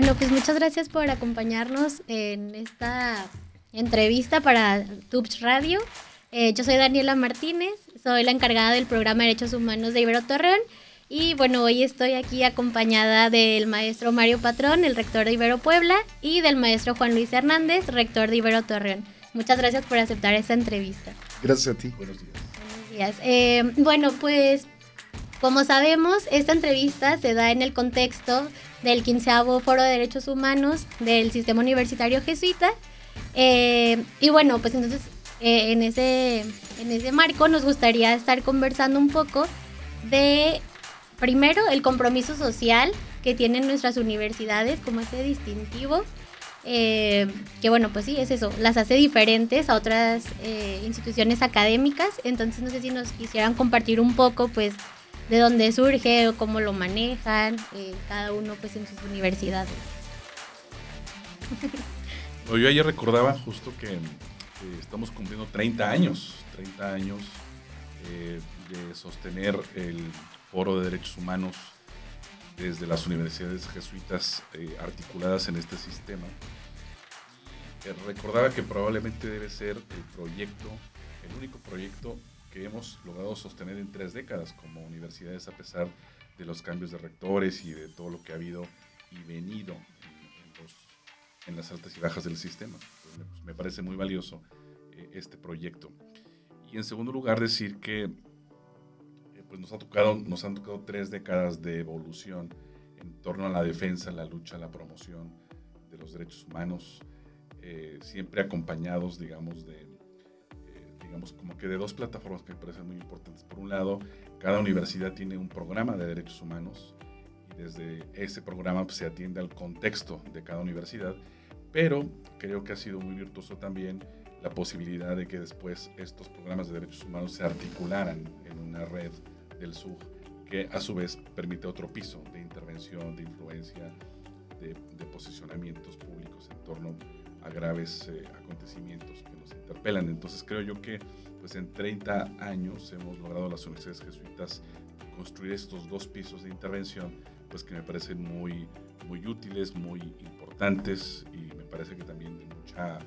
Bueno, pues muchas gracias por acompañarnos en esta entrevista para Tubes Radio. Eh, yo soy Daniela Martínez, soy la encargada del programa Derechos Humanos de Ibero Torreón y bueno, hoy estoy aquí acompañada del maestro Mario Patrón, el rector de Ibero Puebla, y del maestro Juan Luis Hernández, rector de Ibero Torreón. Muchas gracias por aceptar esta entrevista. Gracias a ti. Buenos días. Buenos días. Eh, bueno, pues como sabemos, esta entrevista se da en el contexto del 15 Foro de Derechos Humanos del Sistema Universitario Jesuita. Eh, y bueno, pues entonces eh, en, ese, en ese marco nos gustaría estar conversando un poco de primero, el compromiso social que tienen nuestras universidades como ese distintivo, eh, que bueno, pues sí, es eso, las hace diferentes a otras eh, instituciones académicas, entonces no sé si nos quisieran compartir un poco, pues, de dónde surge cómo lo manejan, eh, cada uno pues en sus universidades. yo ayer recordaba justo que estamos cumpliendo 30 años, 30 años de sostener el Foro de Derechos Humanos desde las universidades jesuitas eh, articuladas en este sistema. Eh, recordaba que probablemente debe ser el proyecto, el único proyecto que hemos logrado sostener en tres décadas como universidades a pesar de los cambios de rectores y de todo lo que ha habido y venido en, las altas y bajas del sistema. Pues, me parece muy valioso eh, este proyecto. Y en segundo lugar decir que pues nos, ha tocado, nos han tocado tres décadas de evolución en torno a la defensa, la lucha, la promoción de los derechos humanos, eh, siempre acompañados, digamos, de, eh, digamos, como que de dos plataformas que me parecen muy importantes. Por un lado, cada universidad tiene un programa de derechos humanos y desde ese programa pues, se atiende al contexto de cada universidad, pero creo que ha sido muy virtuoso también la posibilidad de que después estos programas de derechos humanos se articularan en una red del SUG, que a su vez permite otro piso de intervención, de influencia, de, posicionamientos públicos en torno a graves eh, acontecimientos que nos interpelan. Entonces creo yo que pues en 30 años hemos logrado las universidades jesuitas construir estos dos pisos de intervención, pues que me parecen muy, muy útiles, muy importantes y me parece que también de mucha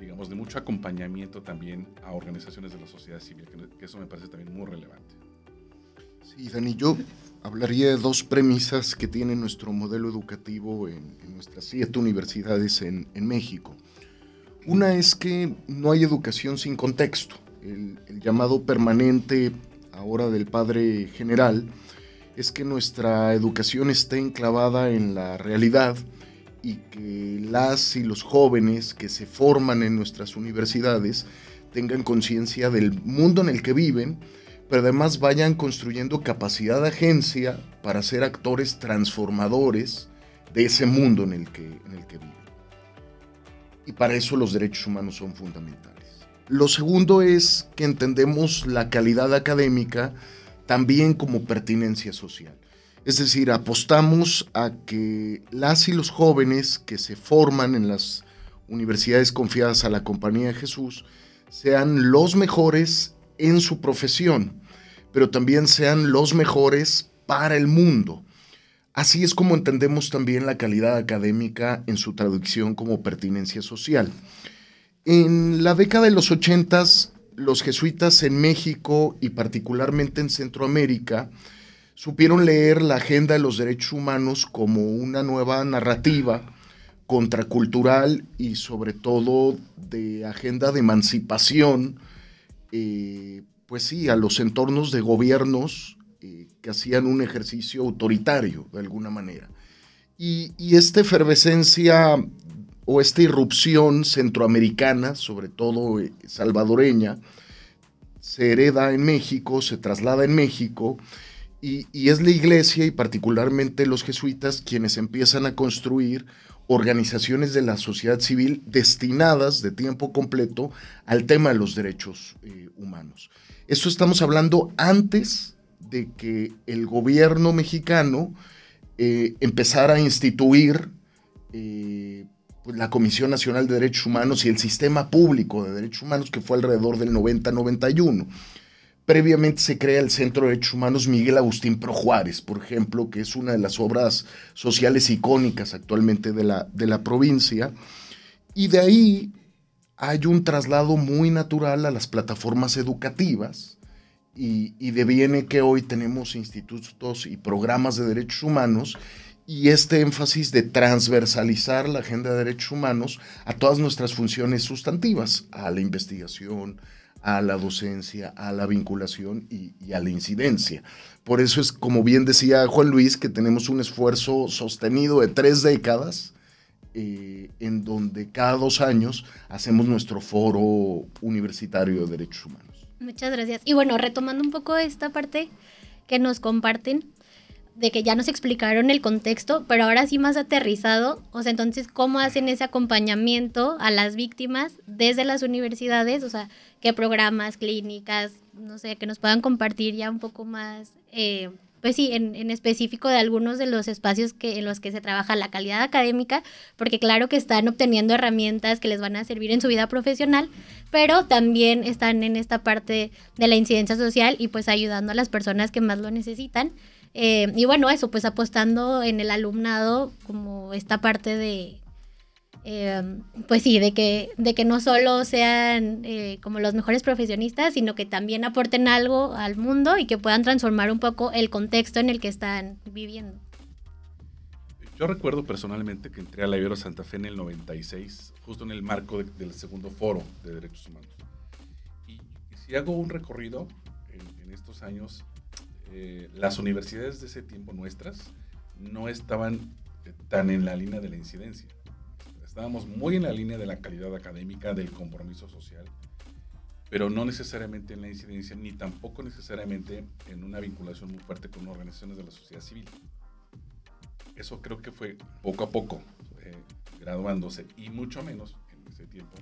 digamos, de mucho acompañamiento también a organizaciones de la sociedad civil, que, eso me parece también muy relevante. Sí, Dani, yo hablaría de dos premisas que tiene nuestro modelo educativo en, nuestras siete universidades en, México. Una es que no hay educación sin contexto. El, llamado permanente ahora del padre general es que nuestra educación esté enclavada en la realidad y que las y los jóvenes que se forman en nuestras universidades tengan conciencia del mundo en el que viven, pero además vayan construyendo capacidad de agencia para ser actores transformadores de ese mundo en el que, en el que viven. Y para eso los derechos humanos son fundamentales. Lo segundo es que entendemos la calidad académica también como pertinencia social. Es decir, apostamos a que las y los jóvenes que se forman en las universidades confiadas a la Compañía de Jesús sean los mejores en su profesión, pero también sean los mejores para el mundo. Así es como entendemos también la calidad académica en su traducción como pertinencia social. En la década de los ochentas, los jesuitas en México y particularmente en Centroamérica supieron leer la agenda de los derechos humanos como una nueva narrativa contracultural y sobre todo de agenda de emancipación, eh, pues sí, a los entornos de gobiernos eh, que hacían un ejercicio autoritario de alguna manera. Y, esta efervescencia o esta irrupción centroamericana, sobre todo eh, salvadoreña, se hereda en México, se traslada en México y, es la iglesia y particularmente los jesuitas quienes empiezan a construir organizaciones de la sociedad civil destinadas de tiempo completo al tema de los derechos eh, humanos. Esto estamos hablando antes de que el gobierno mexicano eh, empezara a instituir eh, pues, la Comisión Nacional de Derechos Humanos y el sistema público de derechos humanos que fue alrededor del 90-91 previamente se crea el Centro de Derechos Humanos Miguel Agustín Pro Juárez, por ejemplo, que es una de las obras sociales icónicas actualmente de la, de la provincia. Y de ahí hay un traslado muy natural a las plataformas educativas y, y deviene que hoy tenemos institutos y programas de derechos humanos y este énfasis de transversalizar la agenda de derechos humanos a todas nuestras funciones sustantivas, a la investigación, a la docencia, a la vinculación y, a la incidencia. Por eso es, como bien decía Juan Luis, que tenemos un esfuerzo sostenido de tres décadas, eh, en donde cada dos años hacemos nuestro foro universitario de derechos humanos. Muchas gracias. Y bueno, retomando un poco esta parte que nos comparten, de que ya nos explicaron el contexto, pero ahora sí más aterrizado, o sea, entonces, ¿cómo hacen ese acompañamiento a las víctimas desde las universidades? O sea, ¿qué programas, clínicas, no sé, que nos puedan compartir ya un poco más, eh, pues sí, en, en, específico de algunos de los espacios que, en los que se trabaja la calidad académica, porque claro que están obteniendo herramientas que les van a servir en su vida profesional, pero también están en esta parte de la incidencia social y pues ayudando a las personas que más lo necesitan. Eh, y bueno, eso, pues apostando en el alumnado como esta parte de, eh, pues sí, de que, de que no solo sean eh, como los mejores profesionistas, sino que también aporten algo al mundo y que puedan transformar un poco el contexto en el que están viviendo. Yo recuerdo personalmente que entré a la Ibero Santa Fe en el 96, justo en el marco del segundo foro de derechos humanos. Y, si hago un recorrido en estos años, eh, las universidades de ese tiempo nuestras no estaban eh, tan en la línea de la incidencia. Estábamos muy en la línea de la calidad académica, del compromiso social, pero no necesariamente en la incidencia, ni tampoco necesariamente en una vinculación muy fuerte con organizaciones de la sociedad civil. Eso creo que fue poco a poco eh, graduándose y mucho menos en ese tiempo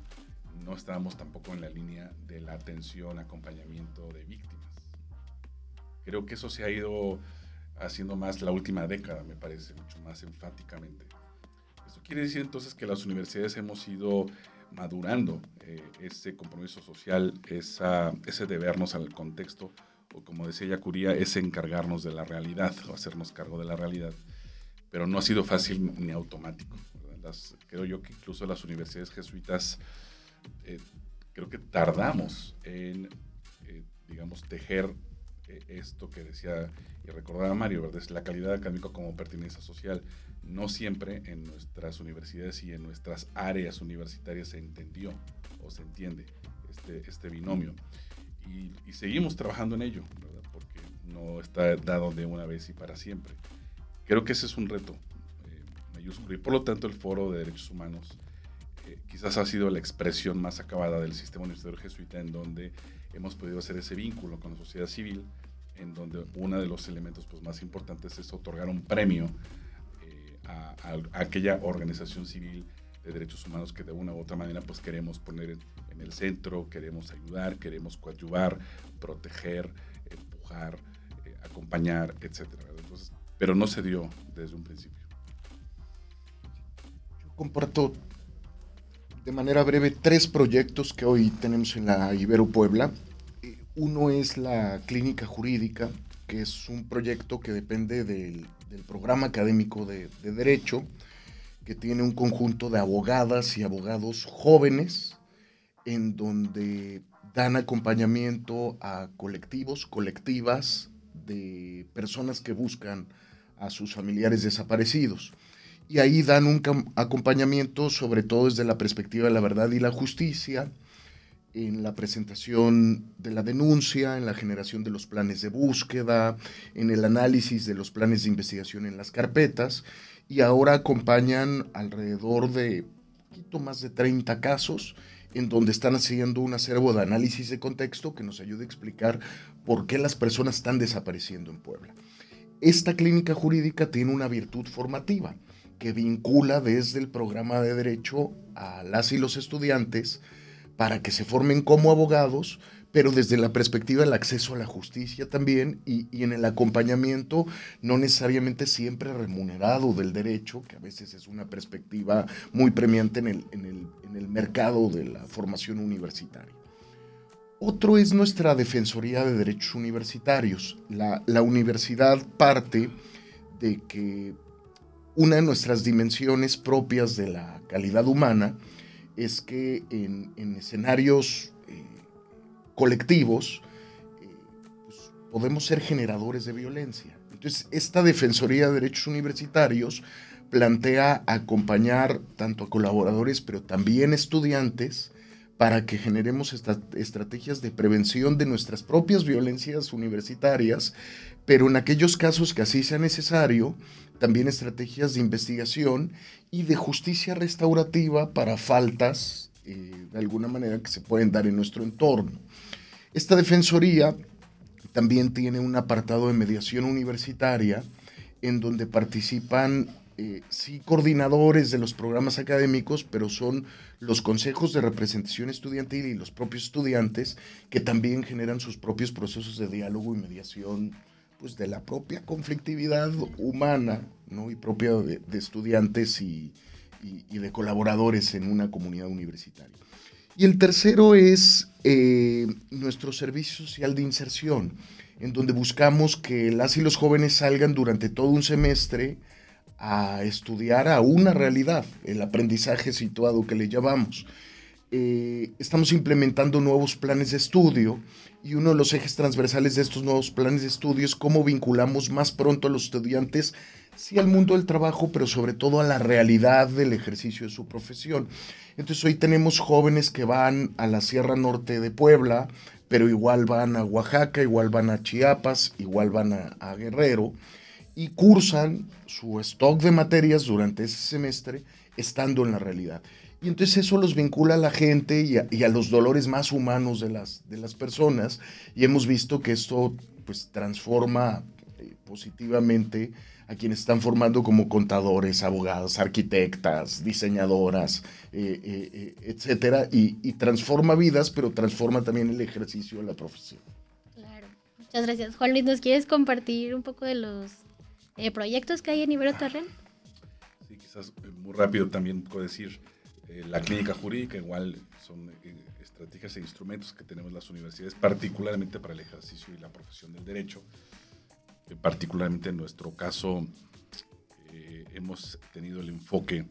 no estábamos tampoco en la línea de la atención, acompañamiento de víctimas. Creo que eso se ha ido haciendo más la última década, me parece, mucho más enfáticamente. Esto quiere decir entonces que las universidades hemos ido madurando eh, ese compromiso social, esa, ese debernos al contexto, o como decía Yacuría, ese encargarnos de la realidad, o hacernos cargo de la realidad. Pero no ha sido fácil ni automático. creo yo que incluso las universidades jesuitas, eh, creo que tardamos en, eh, digamos, tejer esto que decía y recordaba Mario, ¿verdad? Es la calidad académica como pertinencia social. No siempre en nuestras universidades y en nuestras áreas universitarias se entendió o se entiende este, este binomio. Y, seguimos trabajando en ello, ¿verdad? Porque no está dado de una vez y para siempre. Creo que ese es un reto eh, mayúsculo y por lo tanto el Foro de Derechos Humanos eh, quizás ha sido la expresión más acabada del sistema universitario jesuita en donde hemos podido hacer ese vínculo con la sociedad civil, en donde uno de los elementos pues, más importantes es otorgar un premio eh, a, aquella organización civil de derechos humanos que de una u otra manera pues queremos poner en, el centro, queremos ayudar, queremos coadyuvar, proteger, empujar, eh, acompañar, etc. pero no se dio desde un principio. Yo comparto de manera breve tres proyectos que hoy tenemos en la Ibero Puebla. Uno es la clínica jurídica, que es un proyecto que depende del, programa académico de, Derecho, que tiene un conjunto de abogadas y abogados jóvenes, en donde dan acompañamiento a colectivos, colectivas de personas que buscan a sus familiares desaparecidos. Y ahí dan un acompañamiento sobre todo desde la perspectiva de la verdad y la justicia, en la presentación de la denuncia, en la generación de los planes de búsqueda, en el análisis de los planes de investigación en las carpetas, y ahora acompañan alrededor de poquito más de 30 casos en donde están haciendo un acervo de análisis de contexto que nos ayuda a explicar por qué las personas están desapareciendo en Puebla. Esta clínica jurídica tiene una virtud formativa que vincula desde el programa de derecho a las y los estudiantes para que se formen como abogados, pero desde la perspectiva del acceso a la justicia también y, en el acompañamiento no necesariamente siempre remunerado del derecho, que a veces es una perspectiva muy premiante en el, en el mercado de la formación universitaria. Otro es nuestra Defensoría de Derechos Universitarios. La, la universidad parte de que una de nuestras dimensiones propias de la calidad humana es que en, escenarios eh, colectivos eh, pues, podemos ser generadores de violencia. Entonces, esta Defensoría de Derechos Universitarios plantea acompañar tanto a colaboradores, pero también estudiantes, para que generemos estrategias de prevención de nuestras propias violencias universitarias, pero en aquellos casos que así sea necesario, también estrategias de investigación y de justicia restaurativa para faltas, eh, de alguna manera, que se pueden dar en nuestro entorno. Esta defensoría también tiene un apartado de mediación universitaria en donde participan eh, sí coordinadores de los programas académicos, pero son los consejos de representación estudiantil y los propios estudiantes que también generan sus propios procesos de diálogo y mediación pues, de la propia conflictividad humana ¿no? y propia de, estudiantes y, de colaboradores en una comunidad universitaria. Y el tercero es eh, nuestro servicio social de inserción, en donde buscamos que las y los jóvenes salgan durante todo un semestre a estudiar a una realidad, el aprendizaje situado que le llamamos. Eh, estamos implementando nuevos planes de estudio y uno de los ejes transversales de estos nuevos planes de estudio es cómo vinculamos más pronto a los estudiantes, sí al mundo del trabajo, pero sobre todo a la realidad del ejercicio de su profesión. Entonces hoy tenemos jóvenes que van a la Sierra Norte de Puebla, pero igual van a Oaxaca, igual van a Chiapas, igual van a Guerrero y cursan su stock de materias durante ese semestre estando en la realidad. Y entonces eso los vincula a la gente y a, los dolores más humanos de las, de las personas. Y hemos visto que esto pues transforma eh, positivamente a quienes están formando como contadores, abogados, arquitectas, diseñadoras, eh, eh, etcétera, y, y, transforma vidas, pero transforma también el ejercicio de la profesión. Claro, muchas gracias. Juan Luis, ¿nos quieres compartir un poco de los eh, proyectos que hay en Ibero Terren? Sí, quizás eh, muy rápido también puedo decir, eh, la clínica jurídica igual son estrategias e instrumentos que tenemos las universidades, particularmente para el ejercicio y la profesión del derecho. particularmente en nuestro caso hemos tenido el enfoque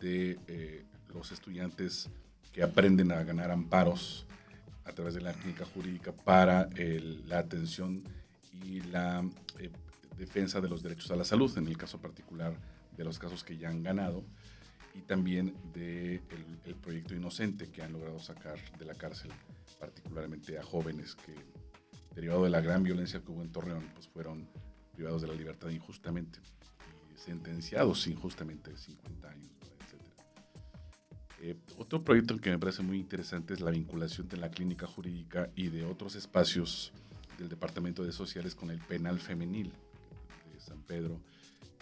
de los estudiantes que aprenden a ganar amparos a través de la clínica jurídica para la atención y la defensa de los derechos a la salud, en el caso particular de los casos que ya han ganado, y también del de el proyecto Inocente que han logrado sacar de la cárcel, particularmente a jóvenes que, derivado de la gran violencia que hubo en Torreón, pues fueron privados de la libertad injustamente y sentenciados injustamente 50 años, etc. Eh, otro proyecto que me parece muy interesante es la vinculación de la clínica jurídica y de otros espacios del Departamento de Sociales con el penal femenil. San Pedro.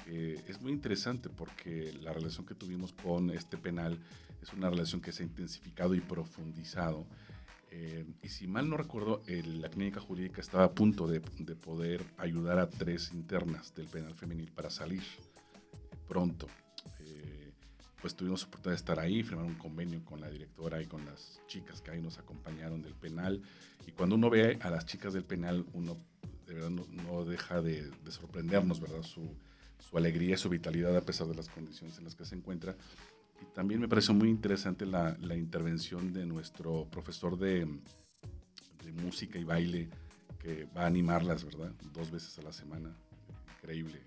es muy interesante porque la relación que tuvimos con este penal es una relación que se ha intensificado y profundizado. Eh, y si mal no recuerdo, la clínica jurídica estaba a punto de, poder ayudar a tres internas del penal femenil para salir pronto. Eh, pues tuvimos oportunidad de estar ahí, firmar un convenio con la directora y con las chicas que ahí nos acompañaron del penal. Y cuando uno ve a las chicas del penal, uno de verdad no, deja de, sorprendernos, ¿verdad? Su, su alegría, su vitalidad a pesar de las condiciones en las que se encuentra. Y también me pareció muy interesante la, la intervención de nuestro profesor de, de, música y baile que va a animarlas, ¿verdad? Dos veces a la semana. Increíble.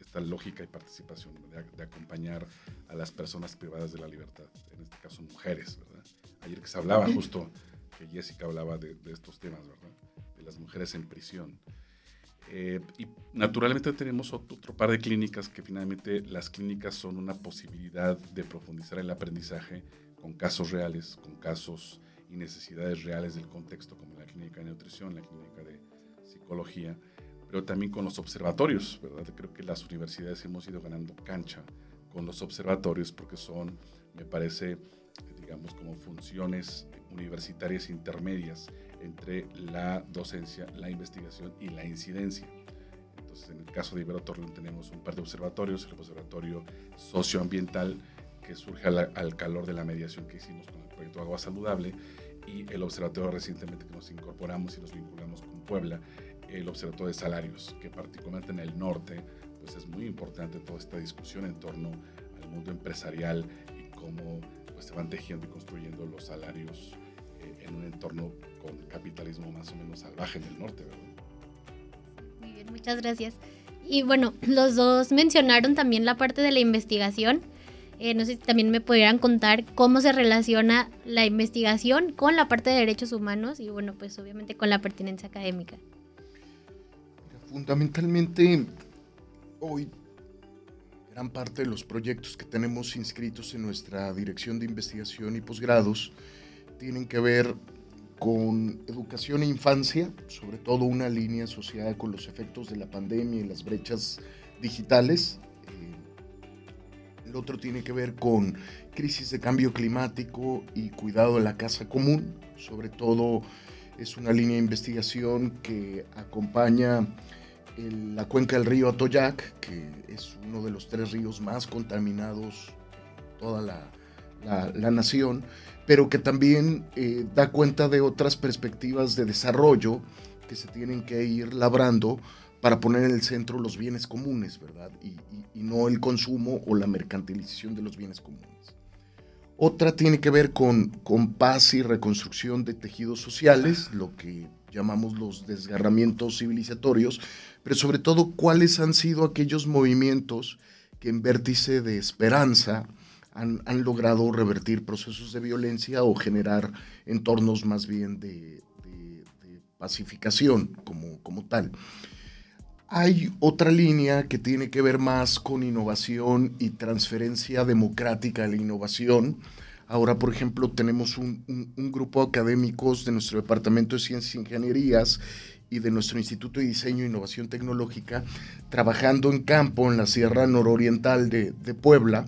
Esta lógica y participación de, de, acompañar a las personas privadas de la libertad, en este caso mujeres, ¿verdad? Ayer que se hablaba justo, que Jessica hablaba de, de estos temas, ¿verdad? De las mujeres en prisión. Eh, y naturalmente tenemos otro, par de clínicas que finalmente las clínicas son una posibilidad de profundizar el aprendizaje con casos reales, con casos y necesidades reales del contexto, como la clínica de nutrición, la clínica de psicología, pero también con los observatorios, ¿verdad? Creo que las universidades hemos ido ganando cancha con los observatorios porque son, me parece, digamos, como funciones universitarias intermedias entre la docencia, la investigación y la incidencia. Entonces, en el caso de Ibero Torreón tenemos un par de observatorios, el observatorio socioambiental que surge al, calor de la mediación que hicimos con el proyecto Agua Saludable y el observatorio recientemente que nos incorporamos y nos vinculamos con Puebla, el observatorio de salarios, que particularmente en el norte, pues es muy importante toda esta discusión en torno al mundo empresarial y cómo pues, se van tejiendo y construyendo los salarios en un entorno con capitalismo más o menos salvaje en el norte, Muy bien, muchas gracias. Y bueno, los dos mencionaron también la parte de la investigación. Eh, no sé si también me pudieran contar cómo se relaciona la investigación con la parte de derechos humanos y bueno, pues obviamente con la pertinencia académica. Fundamentalmente, hoy gran parte de los proyectos que tenemos inscritos en nuestra dirección de investigación y posgrados tienen que ver con educación e infancia, sobre todo una línea asociada con los efectos de la pandemia y las brechas digitales. Eh, el otro tiene que ver con crisis de cambio climático y cuidado de la casa común. Sobre todo es una línea de investigación que acompaña la cuenca del río Atoyac, que es uno de los tres ríos más contaminados en toda la, la nación pero que también eh, da cuenta de otras perspectivas de desarrollo que se tienen que ir labrando para poner en el centro los bienes comunes, ¿verdad? Y, no el consumo o la mercantilización de los bienes comunes. Otra tiene que ver con, con paz y reconstrucción de tejidos sociales, lo que llamamos los desgarramientos civilizatorios, pero sobre todo cuáles han sido aquellos movimientos que en vértice de esperanza, han, logrado revertir procesos de violencia o generar entornos más bien de, pacificación como, tal. Hay otra línea que tiene que ver más con innovación y transferencia democrática de la innovación. Ahora, por ejemplo, tenemos un, grupo de académicos de nuestro Departamento de Ciencias e Ingenierías y de nuestro Instituto de Diseño e Innovación Tecnológica trabajando en campo en la Sierra Nororiental de Puebla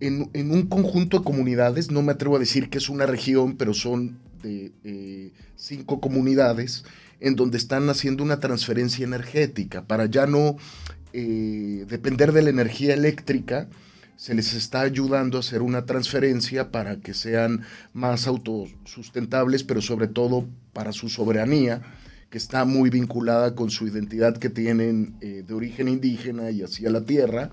en, un conjunto de comunidades, no me atrevo a decir que es una región, pero son de eh, cinco comunidades, en donde están haciendo una transferencia energética. Para ya no eh, depender de la energía eléctrica, se les está ayudando a hacer una transferencia para que sean más autosustentables, pero sobre todo para su soberanía, que está muy vinculada con su identidad que tienen eh, de origen indígena y hacia la tierra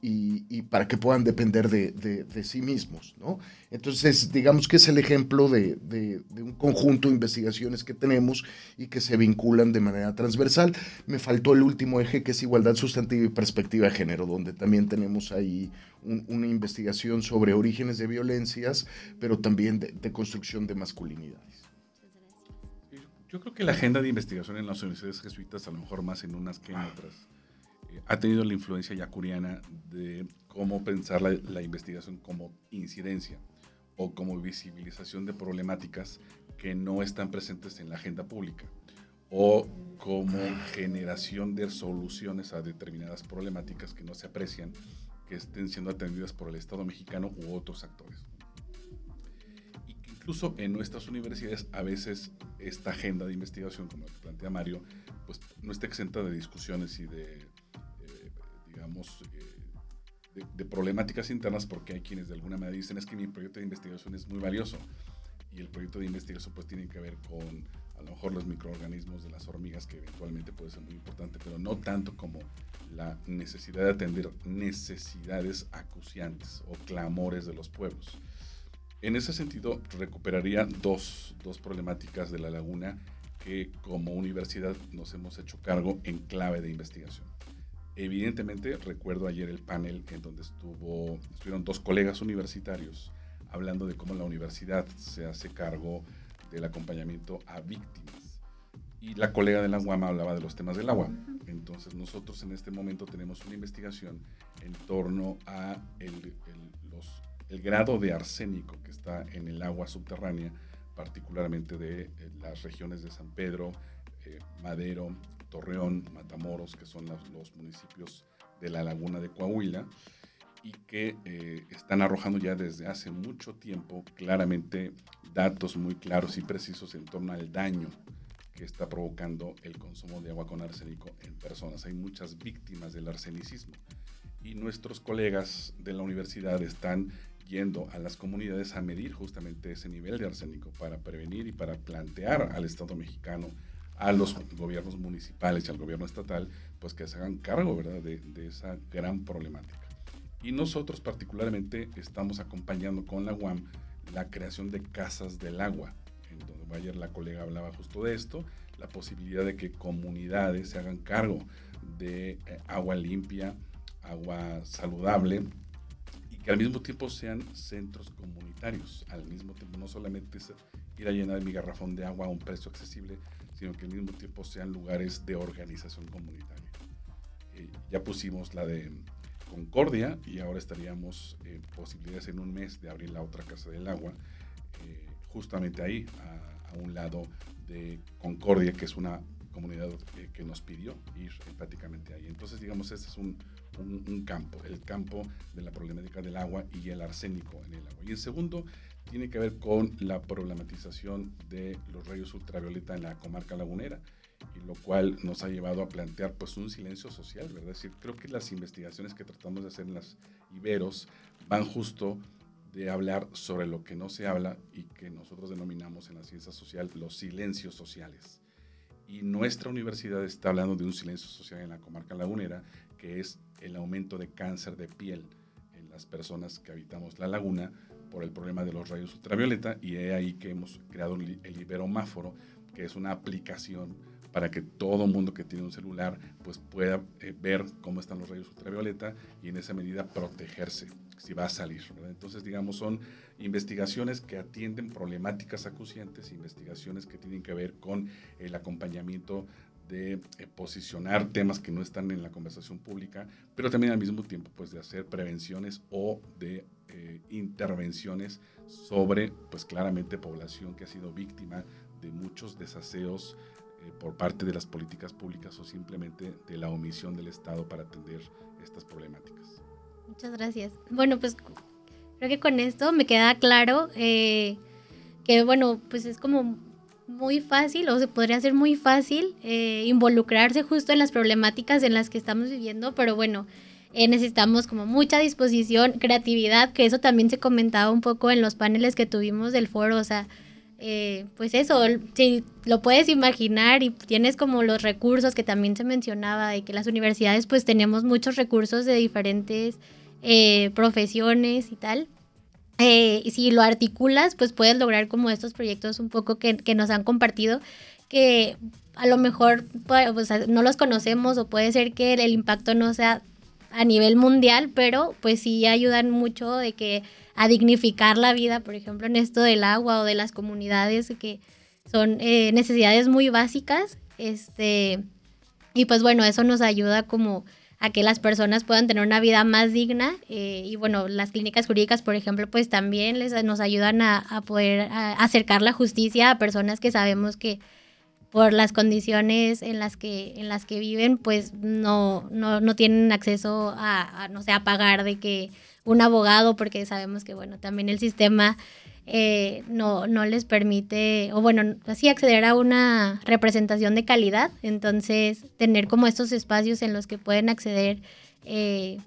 y, para que puedan depender de, sí mismos. ¿no? Entonces, digamos que es el ejemplo de, un conjunto de investigaciones que tenemos y que se vinculan de manera transversal. Me faltó el último eje, que es igualdad sustantiva y perspectiva de género, donde también tenemos ahí una investigación sobre orígenes de violencias, pero también de, construcción de masculinidades. Yo creo que la agenda de investigación en las universidades jesuitas, a lo mejor más en unas que en otras, ha tenido la influencia yacuriana de cómo pensar la, investigación como incidencia o como visibilización de problemáticas que no están presentes en la agenda pública o como generación de soluciones a determinadas problemáticas que no se aprecian, que estén siendo atendidas por el Estado mexicano u otros actores. Y que incluso en nuestras universidades a veces esta agenda de investigación, como plantea Mario, pues no está exenta de discusiones y de digamos, eh, de, problemáticas internas porque hay quienes de alguna manera dicen es que mi proyecto de investigación es muy valioso y el proyecto de investigación pues tiene que ver con a lo mejor los microorganismos de las hormigas que eventualmente puede ser muy importante, pero no tanto como la necesidad de atender necesidades acuciantes o clamores de los pueblos. En ese sentido, recuperaría dos, dos problemáticas de la laguna que como universidad nos hemos hecho cargo en clave de investigación. Evidentemente, recuerdo ayer el panel en donde estuvo, estuvieron dos colegas universitarios hablando de cómo la universidad se hace cargo del acompañamiento a víctimas. Y la colega de la UAM hablaba de los temas del agua. Entonces nosotros en este momento tenemos una investigación en torno a el, el grado de arsénico que está en el agua subterránea, particularmente de eh, las regiones de San Pedro, eh, Madero, Torreón, Matamoros, que son los, municipios de la laguna de Coahuila, y que eh, están arrojando ya desde hace mucho tiempo claramente datos muy claros y precisos en torno al daño que está provocando el consumo de agua con arsénico en personas. Hay muchas víctimas del arsenicismo y nuestros colegas de la universidad están yendo a las comunidades a medir justamente ese nivel de arsénico para prevenir y para plantear al Estado mexicano, a los gobiernos municipales y al gobierno estatal, pues que se hagan cargo, ¿verdad?, de, de esa gran problemática. Y nosotros particularmente estamos acompañando con la UAM la creación de casas del agua, en donde ayer la colega hablaba justo de esto, la posibilidad de que comunidades se hagan cargo de eh, agua limpia, agua saludable y que al mismo tiempo sean centros comunitarios. Al mismo tiempo, no solamente ir a llenar mi garrafón de agua a un precio accesible, sino que al mismo tiempo sean lugares de organización comunitaria. Eh, ya pusimos la de Concordia y ahora estaríamos en posibilidades en un mes de abrir la otra Casa del Agua, eh, justamente ahí, a, a, un lado de Concordia, que es una comunidad eh, que nos pidió ir prácticamente ahí. Entonces, digamos, este es un, un, un, campo, el campo de la problemática del agua y el arsénico en el agua. Y el segundo tiene que ver con la problematización de los rayos ultravioleta en la comarca lagunera y lo cual nos ha llevado a plantear pues un silencio social, ¿verdad? Es decir, creo que las investigaciones que tratamos de hacer en las Iberos van justo de hablar sobre lo que no se habla y que nosotros denominamos en la ciencia social los silencios sociales. Y nuestra universidad está hablando de un silencio social en la comarca lagunera, que es el aumento de cáncer de piel en las personas que habitamos la laguna por el problema de los rayos ultravioleta y es ahí que hemos creado el Iberomáforo, que es una aplicación para que todo mundo que tiene un celular pues pueda eh, ver cómo están los rayos ultravioleta y en esa medida protegerse si va a salir. ¿verdad? Entonces, digamos, son investigaciones que atienden problemáticas acuciantes, investigaciones que tienen que ver con el acompañamiento de eh, posicionar temas que no están en la conversación pública, pero también al mismo tiempo pues de hacer prevenciones o de eh, intervenciones sobre pues claramente población que ha sido víctima de muchos desaseos eh, por parte de las políticas públicas o simplemente de la omisión del Estado para atender estas problemáticas. Muchas gracias. Bueno, pues creo que con esto me queda claro eh, que, bueno, pues es como muy fácil o se podría hacer muy fácil eh, involucrarse justo en las problemáticas en las que estamos viviendo, pero bueno, eh, necesitamos como mucha disposición, creatividad, que eso también se comentaba un poco en los paneles que tuvimos del foro, o sea, eh, pues eso, si lo puedes imaginar y tienes como los recursos que también se mencionaba, de que las universidades pues tenemos muchos recursos de diferentes eh, profesiones y tal. Eh, si lo articulas, pues puedes lograr como estos proyectos un poco que, que nos han compartido, que a lo mejor pues, no los conocemos o puede ser que el, el impacto no sea a nivel mundial, pero pues sí ayudan mucho de que a dignificar la vida, por ejemplo, en esto del agua o de las comunidades que son eh, necesidades muy básicas. Este, y pues bueno, eso nos ayuda como a que las personas puedan tener una vida más digna. Eh, y bueno, las clínicas jurídicas, por ejemplo, pues también les, nos ayudan a, a poder acercar la justicia a personas que sabemos que por las condiciones en las que, en las que viven, pues no, no, no tienen acceso a, a, no sé, a pagar de que un abogado, porque sabemos que, bueno, también el sistema eh, no, no les permite, o bueno, así acceder a una representación de calidad. Entonces, tener como estos espacios en los que pueden acceder eh,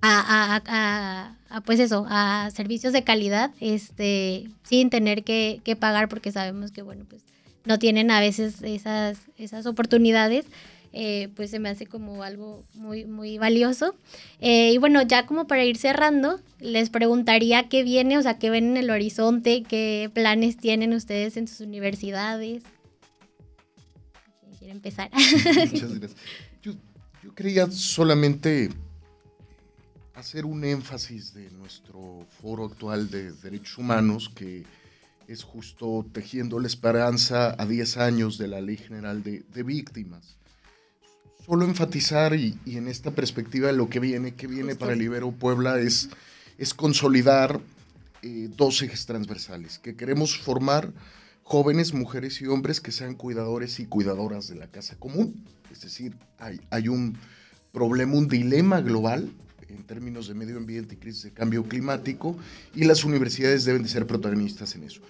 a, a, a, a, pues eso, a servicios de calidad, este, sin tener que, que, pagar, porque sabemos que, bueno, pues no tienen a veces esas, esas oportunidades eh, pues se me hace como algo muy, muy valioso. Eh, y bueno, ya como para ir cerrando, les preguntaría qué viene, o sea, qué ven en el horizonte, qué planes tienen ustedes en sus universidades. ¿Quieren empezar? Muchas gracias. Yo, yo quería solamente hacer un énfasis de nuestro foro actual de derechos humanos que es justo tejiendo la esperanza a 10 años de la Ley General de, de Víctimas solo enfatizar y, y, en esta perspectiva lo que viene, que viene para el Ibero Puebla es, es consolidar eh, dos ejes transversales, que queremos formar jóvenes, mujeres y hombres que sean cuidadores y cuidadoras de la casa común. Es decir, hay, hay un problema, un dilema global en términos de medio ambiente y crisis de cambio climático y las universidades deben de ser protagonistas en eso.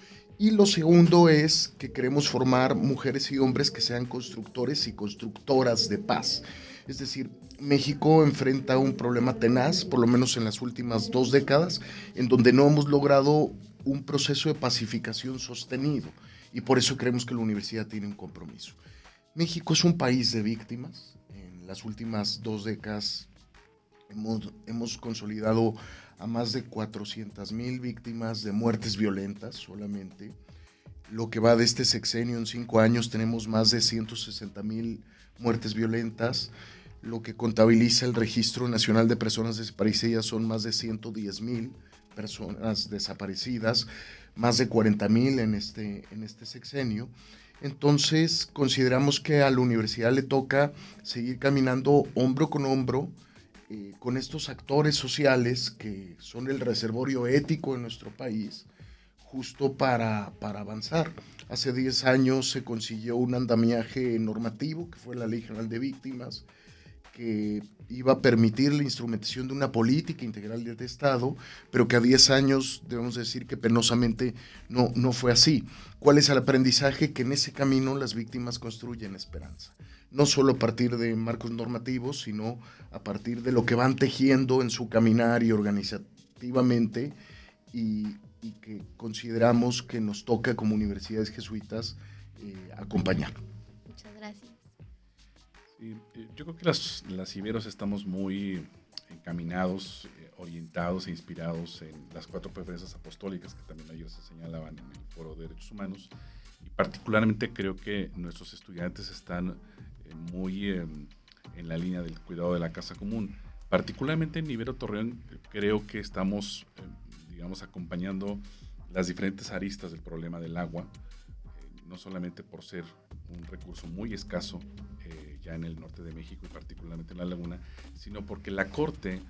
Y lo segundo es que queremos formar mujeres y hombres que sean constructores y constructoras de paz. Es decir, México enfrenta un problema tenaz, por lo menos en las últimas dos décadas, en donde no hemos logrado un proceso de pacificación sostenido y por eso creemos que la universidad tiene un compromiso. México es un país de víctimas. En las últimas dos décadas hemos, consolidado a más de 400 mil víctimas de muertes violentas solamente. Lo que va de este sexenio en cinco años tenemos más de 160 mil muertes violentas. Lo que contabiliza el Registro Nacional de Personas Desaparecidas son más de 110 mil personas desaparecidas, más de 40 mil en este, en este sexenio. Entonces consideramos que a la universidad le toca seguir caminando hombro con hombro eh, con estos actores sociales que son el reservorio ético en nuestro país, justo para, para avanzar. Hace 10 años se consiguió un andamiaje normativo, que fue la Ley General de Víctimas, que iba a permitir la instrumentación de una política integral de Estado, pero que a 10 años debemos decir que penosamente no, no fue así. ¿Cuál es el aprendizaje? Que en ese camino las víctimas construyen esperanza. No solo a partir de marcos normativos, sino a partir de lo que van tejiendo en su caminar y organizativamente y, que consideramos que nos toca como universidades jesuitas eh, acompañar. Muchas gracias. Eh, yo creo que las, las Iberos estamos muy encaminados, eh, orientados e inspirados en las cuatro preferencias apostólicas que también ayer se señalaban en el Foro de Derechos Humanos. Y particularmente creo que nuestros estudiantes están eh, muy en la línea del cuidado de la casa común. Particularmente en Ibero Torreón creo que estamos, digamos, acompañando las diferentes aristas del problema del agua, no solamente por ser un recurso muy escaso eh, ya en el norte de México y particularmente en la laguna, sino porque la Corte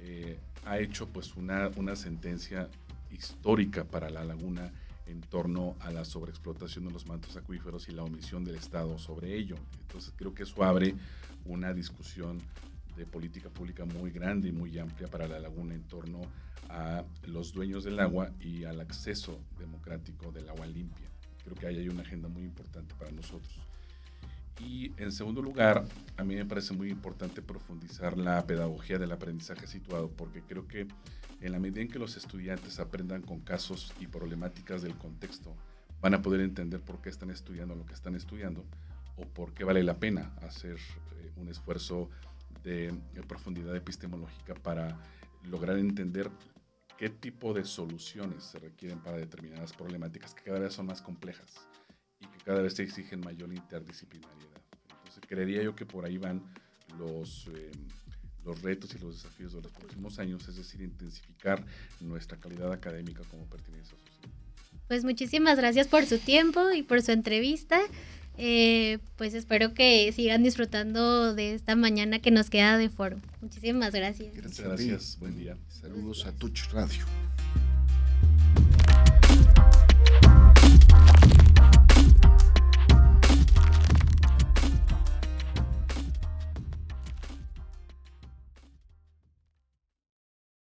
eh, ha hecho pues una, una sentencia histórica para la laguna en torno a la sobreexplotación de los mantos acuíferos y la omisión del Estado sobre ello. Entonces creo que eso abre una discusión de política pública muy grande y muy amplia para la laguna en torno a los dueños del agua y al acceso democrático del agua limpia. Creo que ahí hay una agenda muy importante para nosotros. Y en segundo lugar, a mí me parece muy importante profundizar la pedagogía del aprendizaje situado, porque creo que en la medida en que los estudiantes aprendan con casos y problemáticas del contexto, van a poder entender por qué están estudiando lo que están estudiando o por qué vale la pena hacer eh, un esfuerzo de profundidad epistemológica para lograr entender qué tipo de soluciones se requieren para determinadas problemáticas que cada vez son más complejas y que cada vez se exigen mayor interdisciplinariedad. Entonces, creería yo que por ahí van los, eh, los retos y los desafíos de los próximos años, es decir, intensificar nuestra calidad académica como pertenencia social. Pues muchísimas gracias por su tiempo y por su entrevista. Eh, pues espero que sigan disfrutando de esta mañana que nos queda de foro. Muchísimas gracias. Gracias, gracias. buen día. Saludos a Touch Radio.